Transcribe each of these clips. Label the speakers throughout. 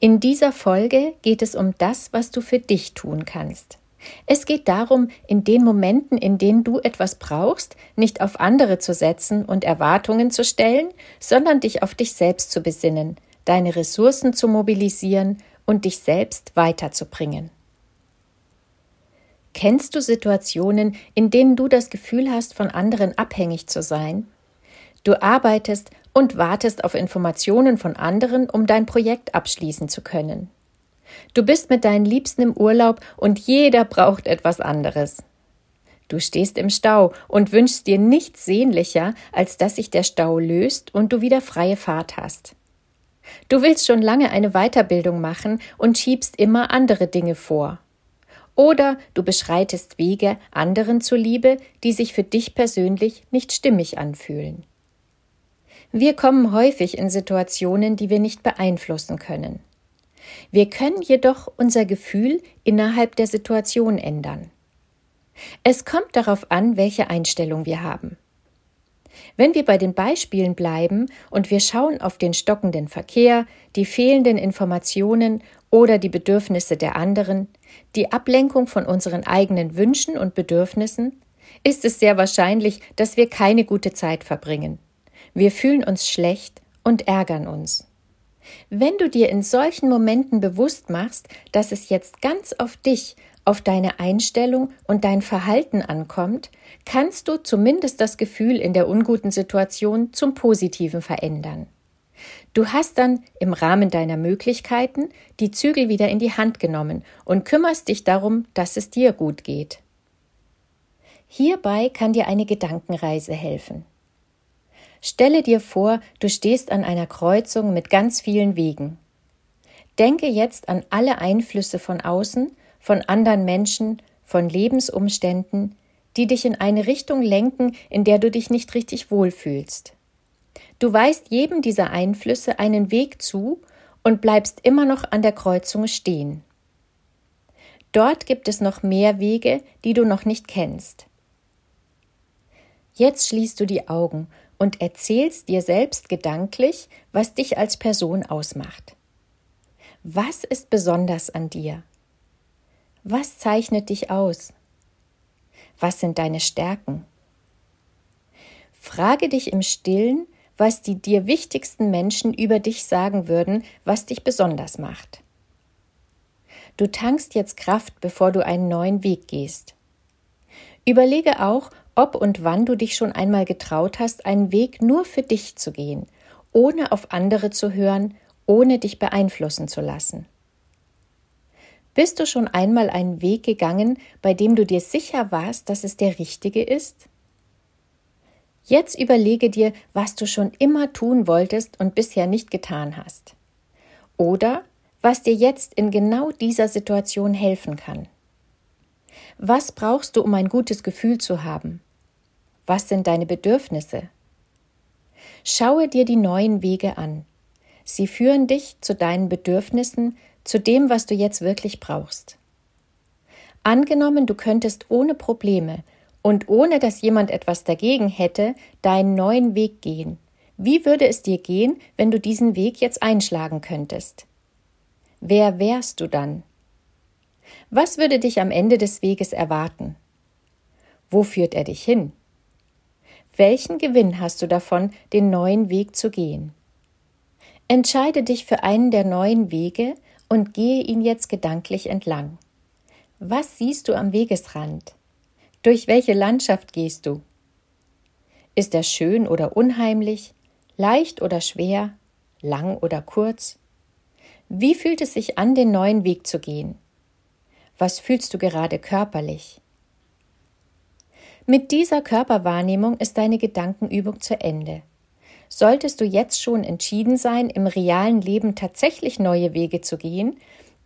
Speaker 1: In dieser Folge geht es um das, was du für dich tun kannst. Es geht darum, in den Momenten, in denen du etwas brauchst, nicht auf andere zu setzen und Erwartungen zu stellen, sondern dich auf dich selbst zu besinnen, deine Ressourcen zu mobilisieren und dich selbst weiterzubringen. Kennst du Situationen, in denen du das Gefühl hast, von anderen abhängig zu sein? Du arbeitest und wartest auf Informationen von anderen, um dein Projekt abschließen zu können. Du bist mit deinen Liebsten im Urlaub und jeder braucht etwas anderes. Du stehst im Stau und wünschst dir nichts sehnlicher, als dass sich der Stau löst und du wieder freie Fahrt hast. Du willst schon lange eine Weiterbildung machen und schiebst immer andere Dinge vor. Oder du beschreitest Wege anderen zuliebe, die sich für dich persönlich nicht stimmig anfühlen. Wir kommen häufig in Situationen, die wir nicht beeinflussen können. Wir können jedoch unser Gefühl innerhalb der Situation ändern. Es kommt darauf an, welche Einstellung wir haben. Wenn wir bei den Beispielen bleiben und wir schauen auf den stockenden Verkehr, die fehlenden Informationen oder die Bedürfnisse der anderen, die Ablenkung von unseren eigenen Wünschen und Bedürfnissen, ist es sehr wahrscheinlich, dass wir keine gute Zeit verbringen. Wir fühlen uns schlecht und ärgern uns. Wenn du dir in solchen Momenten bewusst machst, dass es jetzt ganz auf dich, auf deine Einstellung und dein Verhalten ankommt, kannst du zumindest das Gefühl in der unguten Situation zum Positiven verändern. Du hast dann im Rahmen deiner Möglichkeiten die Zügel wieder in die Hand genommen und kümmerst dich darum, dass es dir gut geht. Hierbei kann dir eine Gedankenreise helfen. Stelle dir vor, du stehst an einer Kreuzung mit ganz vielen Wegen. Denke jetzt an alle Einflüsse von außen, von anderen Menschen, von Lebensumständen, die dich in eine Richtung lenken, in der du dich nicht richtig wohlfühlst. Du weist jedem dieser Einflüsse einen Weg zu und bleibst immer noch an der Kreuzung stehen. Dort gibt es noch mehr Wege, die du noch nicht kennst. Jetzt schließt du die Augen und erzählst dir selbst gedanklich, was dich als Person ausmacht. Was ist besonders an dir? Was zeichnet dich aus? Was sind deine Stärken? Frage dich im stillen, was die dir wichtigsten Menschen über dich sagen würden, was dich besonders macht. Du tankst jetzt Kraft, bevor du einen neuen Weg gehst. Überlege auch, ob und wann du dich schon einmal getraut hast, einen Weg nur für dich zu gehen, ohne auf andere zu hören, ohne dich beeinflussen zu lassen. Bist du schon einmal einen Weg gegangen, bei dem du dir sicher warst, dass es der richtige ist? Jetzt überlege dir, was du schon immer tun wolltest und bisher nicht getan hast. Oder was dir jetzt in genau dieser Situation helfen kann. Was brauchst du, um ein gutes Gefühl zu haben? Was sind deine Bedürfnisse? Schaue dir die neuen Wege an. Sie führen dich zu deinen Bedürfnissen, zu dem, was du jetzt wirklich brauchst. Angenommen, du könntest ohne Probleme und ohne dass jemand etwas dagegen hätte, deinen neuen Weg gehen. Wie würde es dir gehen, wenn du diesen Weg jetzt einschlagen könntest? Wer wärst du dann? Was würde dich am Ende des Weges erwarten? Wo führt er dich hin? Welchen Gewinn hast du davon, den neuen Weg zu gehen? Entscheide dich für einen der neuen Wege und gehe ihn jetzt gedanklich entlang. Was siehst du am Wegesrand? Durch welche Landschaft gehst du? Ist er schön oder unheimlich, leicht oder schwer, lang oder kurz? Wie fühlt es sich an, den neuen Weg zu gehen? Was fühlst du gerade körperlich? Mit dieser Körperwahrnehmung ist deine Gedankenübung zu Ende. Solltest du jetzt schon entschieden sein, im realen Leben tatsächlich neue Wege zu gehen,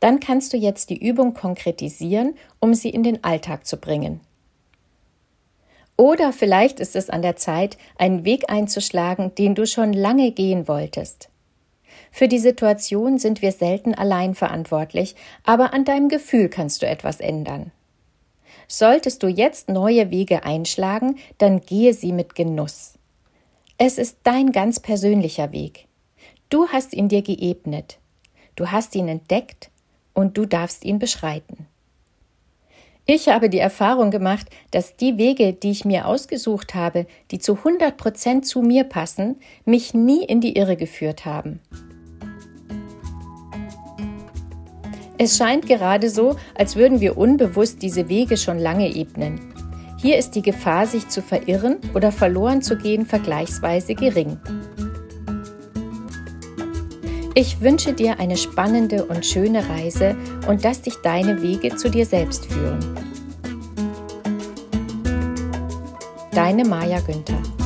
Speaker 1: Dann kannst du jetzt die Übung konkretisieren, um sie in den Alltag zu bringen. Oder vielleicht ist es an der Zeit, einen Weg einzuschlagen, den du schon lange gehen wolltest. Für die Situation sind wir selten allein verantwortlich, aber an deinem Gefühl kannst du etwas ändern. Solltest du jetzt neue Wege einschlagen, dann gehe sie mit Genuss. Es ist dein ganz persönlicher Weg. Du hast ihn dir geebnet. Du hast ihn entdeckt und du darfst ihn beschreiten. Ich habe die Erfahrung gemacht, dass die Wege, die ich mir ausgesucht habe, die zu 100 Prozent zu mir passen, mich nie in die Irre geführt haben. Es scheint gerade so, als würden wir unbewusst diese Wege schon lange ebnen. Hier ist die Gefahr, sich zu verirren oder verloren zu gehen, vergleichsweise gering. Ich wünsche dir eine spannende und schöne Reise und dass dich deine Wege zu dir selbst führen. Deine Maja Günther